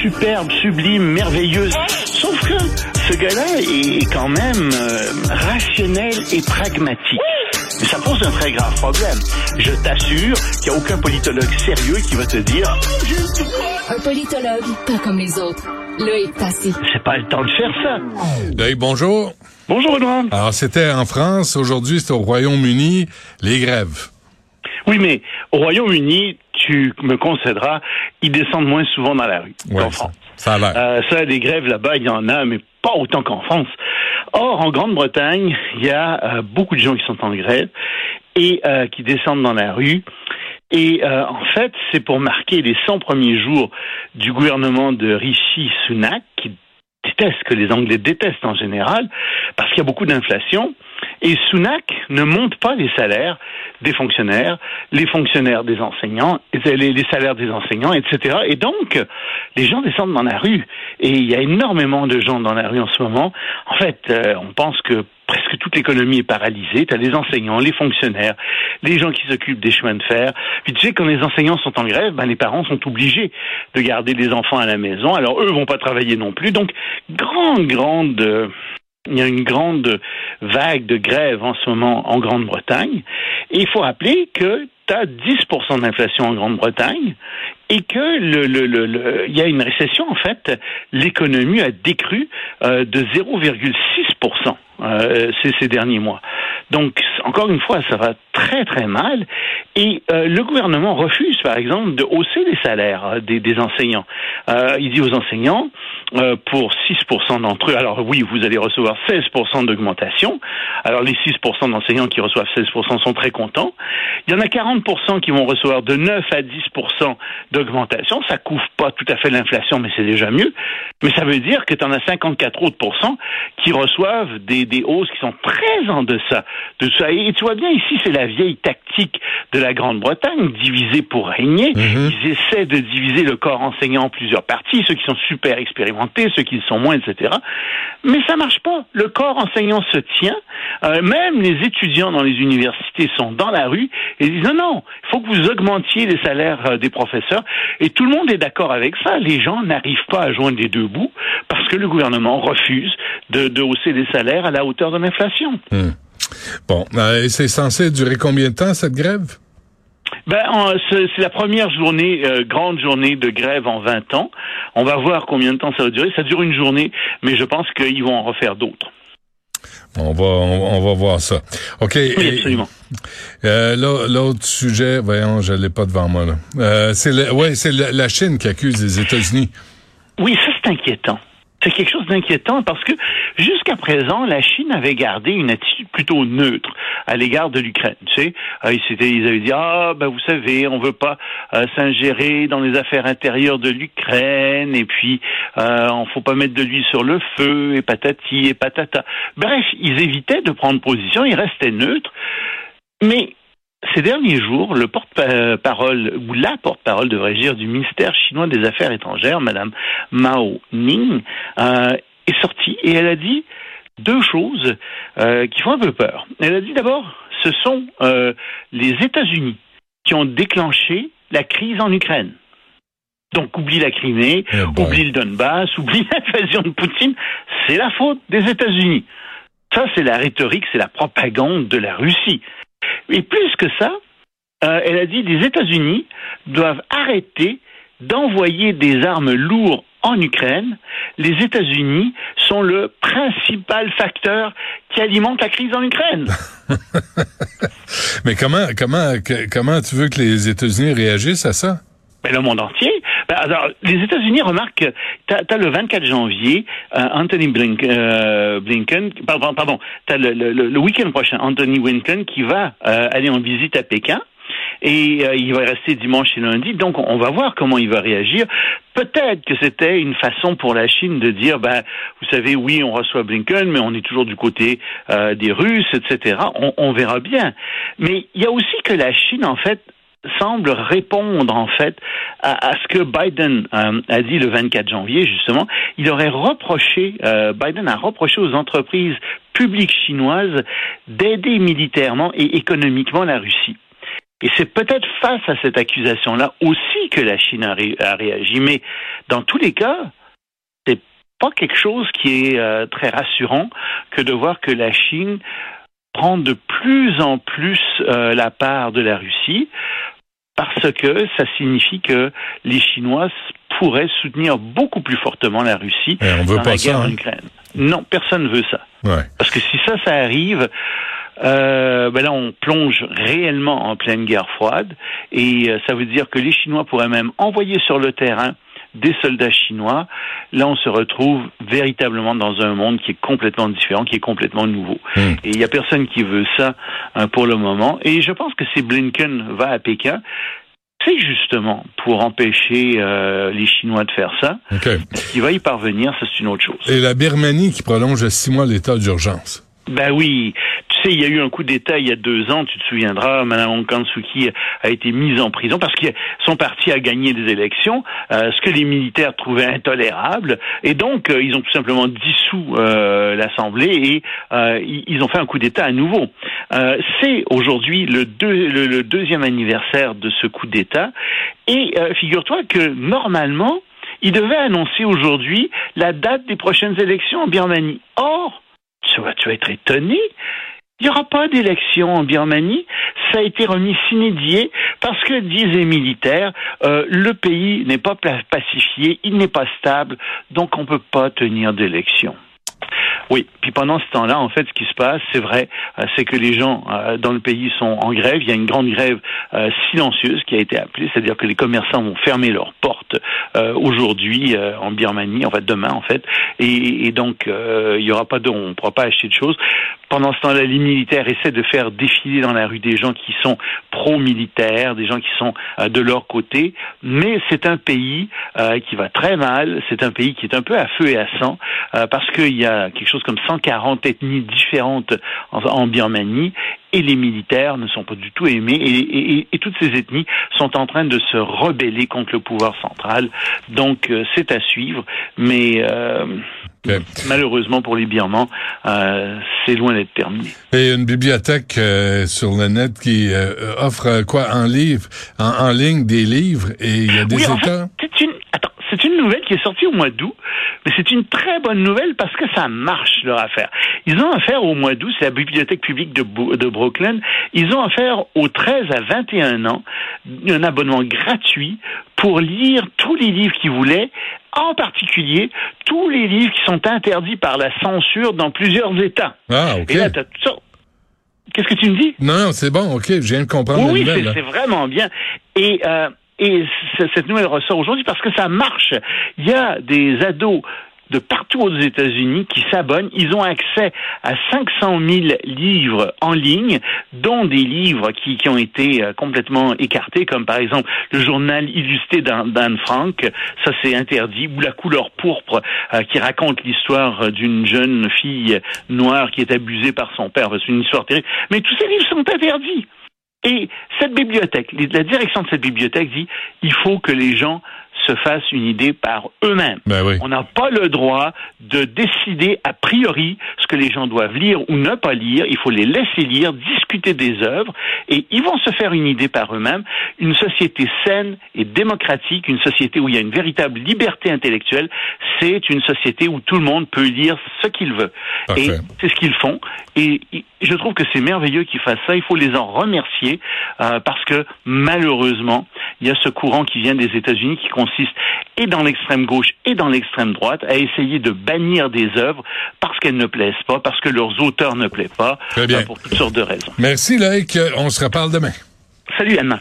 superbe, sublime, merveilleuse. Sauf que ce gars-là est quand même euh, rationnel et pragmatique. Mais ça pose un très grave problème. Je t'assure qu'il n'y a aucun politologue sérieux qui va te dire Un politologue, pas comme les autres. Loïc Passy. c'est pas le temps de faire ça. Loïc, bonjour. Bonjour Benoît. Alors, c'était en France. Aujourd'hui, c'est au Royaume-Uni. Les grèves. Oui, mais au Royaume-Uni, tu me concéderas, ils descendent moins souvent dans la rue Ouais, qu'en ça, France. ça a l'air. Euh, ça, des grèves là-bas, il y en a, mais pas autant qu'en France. Or, en Grande-Bretagne, il y a euh, beaucoup de gens qui sont en grève et euh, qui descendent dans la rue. Et euh, en fait, c'est pour marquer les 100 premiers jours du gouvernement de Rishi Sunak, qui déteste, que les Anglais détestent en général, parce qu'il y a beaucoup d'inflation. Et Sunak ne monte pas les salaires des fonctionnaires, les fonctionnaires des enseignants, les, salaires des enseignants, etc. Et donc, les gens descendent dans la rue. Et il y a énormément de gens dans la rue en ce moment. En fait, euh, on pense que presque toute l'économie est paralysée. Tu as les enseignants, les fonctionnaires, les gens qui s'occupent des chemins de fer. Puis tu sais, quand les enseignants sont en grève, ben, les parents sont obligés de garder les enfants à la maison. Alors eux vont pas travailler non plus. Donc, grande, grande... euh, il y a une grande vague de grève en ce moment en Grande-Bretagne. Et il faut rappeler que tu as 10% d'inflation en Grande-Bretagne et que le, le, le, le- il y a une récession. En fait, l'économie a décru euh, de 0,6% euh, ces, derniers mois. Donc, encore une fois, ça va très très mal. Et euh, le gouvernement refuse, par exemple, de hausser les salaires euh, des, enseignants. Il dit aux enseignants, pour 6% d'entre eux, alors oui, vous allez recevoir 16% d'augmentation. Alors les 6% d'enseignants qui reçoivent 16% sont très contents. Il y en a 40% qui vont recevoir de 9 à 10% d'augmentation. Ça couvre pas tout à fait l'inflation, mais c'est déjà mieux. Mais ça veut dire que tu en as 54 autres qui reçoivent des, des hausses qui sont très en deçà de ça. Et tu vois bien, ici, c'est la vieille tactique de la Grande-Bretagne, diviser pour régner. Mhm. Ils essaient de diviser le corps enseignant en plusieurs parties, ceux qui sont super expérimentés, ceux qui le sont moins, etc. Mais ça marche pas. Le corps enseignant se tient. Euh, même les étudiants dans les universités sont dans la rue et disent non, non, il faut que vous augmentiez les salaires euh, des professeurs. Et tout le monde est d'accord avec ça. Les gens n'arrivent pas à joindre les deux bouts parce que le gouvernement refuse de, de hausser les salaires à la hauteur de l'inflation. Hmm. Bon, euh, c'est censé durer combien de temps, cette grève? Ben, en- c'est la première journée, euh, grande journée de grève en 20 ans. On va voir combien de temps ça va durer. Ça dure une journée, mais je pense qu'ils vont en refaire d'autres. On va, on, on va voir ça. OK. Oui, absolument. Euh, l'au- L'autre sujet, voyons, je l'ai pas devant moi. là. Euh, c'est ouais, la Chine qui accuse les États-Unis. Oui, ça c'est inquiétant. C'est quelque chose d'inquiétant parce que jusqu'à présent, la Chine avait gardé une attitude plutôt neutre à l'égard de l'Ukraine. Tu sais, Euh, ils, ils avaient dit ah ben vous savez, on veut pas euh, s'ingérer dans les affaires intérieures de l'Ukraine et puis euh, on faut pas mettre de l'huile sur le feu et patati et patata. Bref, ils évitaient de prendre position, ils restaient neutres. Mais ces derniers jours, le porte-parole, ou la porte-parole, devrais-je dire, du ministère chinois des Affaires étrangères, Madame Mao Ning, euh, est sortie et elle a dit deux choses euh, qui font un peu peur. Elle a dit d'abord, ce sont euh, les États-Unis qui ont déclenché la crise en Ukraine. Donc oublie la Crimée, Eh bon. oublie le Donbass, oublie l'invasion de Poutine, c'est la faute des États-Unis. Ça, c'est la rhétorique, c'est la propagande de la Russie. Et plus que ça, euh, elle a dit les États-Unis doivent arrêter d'envoyer des armes lourdes en Ukraine. Les États-Unis sont le principal facteur qui alimente la crise en Ukraine. Mais comment, comment, que- comment tu veux que les États-Unis réagissent à ça? Ben, le monde entier. Ben, alors, les États-Unis remarquent que tu as, le 24 janvier, euh, Anthony Blink- euh, Blinken, pardon, pardon tu as le, le- le week-end prochain, Anthony Blinken qui va euh, aller en visite à Pékin. Et euh, il va rester dimanche et lundi, donc on va voir comment il va réagir. Peut-être que c'était une façon pour la Chine de dire, ben, vous savez, oui, on reçoit Blinken, mais on est toujours du côté euh, des Russes, etc. On, on verra bien. Mais il y a aussi que la Chine, en fait, semble répondre en fait à, ce que Biden euh, a dit le 24 janvier justement. Il aurait reproché, euh, Biden a reproché aux entreprises publiques chinoises d'aider militairement et économiquement la Russie. Et c'est peut-être face à cette accusation-là aussi que la Chine a, réagi. Mais dans tous les cas, c'est pas quelque chose qui est euh, très rassurant que de voir que la Chine prend de plus en plus la part de la Russie parce que ça signifie que les Chinois pourraient soutenir beaucoup plus fortement la Russie on veut dans pas la guerre ça, en hein? Ukraine. Non, personne ne veut ça. Ouais. Parce que si ça, ça arrive, euh, ben là, on plonge réellement en pleine guerre froide, et euh, ça veut dire que les Chinois pourraient même envoyer sur le terrain des soldats chinois. Là, on se retrouve véritablement dans un monde qui est complètement différent, qui est complètement nouveau. Hmm. Et il n'y a personne qui veut ça hein, pour le moment. Et je pense que si Blinken va à Pékin, c'est justement pour empêcher euh, les Chinois de faire ça. OK. S'il va y parvenir, ça c'est une autre chose. Et la Birmanie qui prolonge de six mois l'état d'urgence. Ben oui, sais, il y a eu un coup d'État il y a deux ans, tu te souviendras, Mme Aung San Suu Kyi a été mise en prison parce que son parti a gagné des élections, euh, ce que les militaires trouvaient intolérable, et donc euh, ils ont tout simplement dissous euh, l'Assemblée et ils ont fait un coup d'État à nouveau. C'est aujourd'hui le, deux- le, le deuxième anniversaire de ce coup d'État, et figure-toi que normalement, il devait annoncer aujourd'hui la date des prochaines élections en Birmanie. Or, tu vas être étonné. Il n'y aura pas d'élection en Birmanie. Ça a été remis sine die parce que, disent les militaires, euh, le pays n'est pas pacifié, il n'est pas stable, donc on ne peut pas tenir d'élection. Oui, puis pendant ce temps-là, en fait, ce qui se passe, c'est vrai, euh, c'est que les gens euh, dans le pays sont en grève. Il y a une grande grève euh, silencieuse qui a été appelée, c'est-à-dire que les commerçants vont fermer leurs portes aujourd'hui en Birmanie, en fait demain en fait, et, donc il y aura pas de, on ne pourra pas acheter de choses. Pendant ce temps-là, les militaires essaient de faire défiler dans la rue des gens qui sont pro-militaires, des gens qui sont euh, de leur côté, mais c'est un pays euh, qui va très mal, c'est un pays qui est un peu à feu et à sang, euh, parce qu'il y a quelque chose comme 140 ethnies différentes en, en Birmanie, et les militaires ne sont pas du tout aimés, et, et- et toutes ces ethnies sont en train de se rebeller contre le pouvoir central. Donc euh, c'est à suivre, mais euh, malheureusement pour les Birmans, euh, c'est loin d'être terminé. Et une bibliothèque euh, sur le net qui euh, offre quoi? En livre, en, en ligne des livres et il y a des Oui, en fait, États. c'est une, attends, c'est une nouvelle qui est sortie au mois d'août, mais c'est une très bonne nouvelle parce que ça marche leur affaire. Ils ont affaire au mois d'août, c'est la bibliothèque publique de, de Brooklyn. Ils ont affaire aux 13 à 21 ans, un abonnement gratuit pour lire tous les livres qu'ils voulaient, en particulier tous les livres qui sont interdits par la censure dans plusieurs États. Ah, OK. Et là, t'as tout ça. Qu'est-ce que tu me dis? Non, non, c'est bon, OK, je viens de comprendre Oui, c'est vraiment bien. Et, euh, et cette nouvelle ressort aujourd'hui parce que ça marche. Il y a des ados de partout aux États-Unis qui s'abonnent. Ils ont accès à 500 000 livres en ligne, dont des livres qui, ont été euh, complètement écartés, comme par exemple le journal illustré d'An- d'Anne Frank. Ça, c'est interdit. Ou La couleur pourpre, euh, qui raconte l'histoire euh, d'une jeune fille noire qui est abusée par son père. C'est une histoire terrible. Mais tous ces livres sont interdits. Et cette bibliothèque, la direction de cette bibliothèque dit, il faut que les gens se fassent une idée par eux-mêmes. Ben oui. On n'a pas le droit de décider a priori ce que les gens doivent lire ou ne pas lire. Il faut les laisser lire, discuter des œuvres, et ils vont se faire une idée par eux-mêmes. Une société saine et démocratique, une société où il y a une véritable liberté intellectuelle, c'est une société où tout le monde peut lire ce qu'il veut. Parfait. Et c'est ce qu'ils font. Et je trouve que c'est merveilleux qu'ils fassent ça. Il faut les en remercier euh, parce que malheureusement, il y a ce courant qui vient des États-Unis qui consiste et dans l'extrême gauche et dans l'extrême droite à essayer de bannir des œuvres parce qu'elles ne plaisent pas, parce que leurs auteurs ne plaisent pas, Très bien. euh, pour toutes sortes de raisons. Merci, Loïc. On se reparle demain. Salut Anna.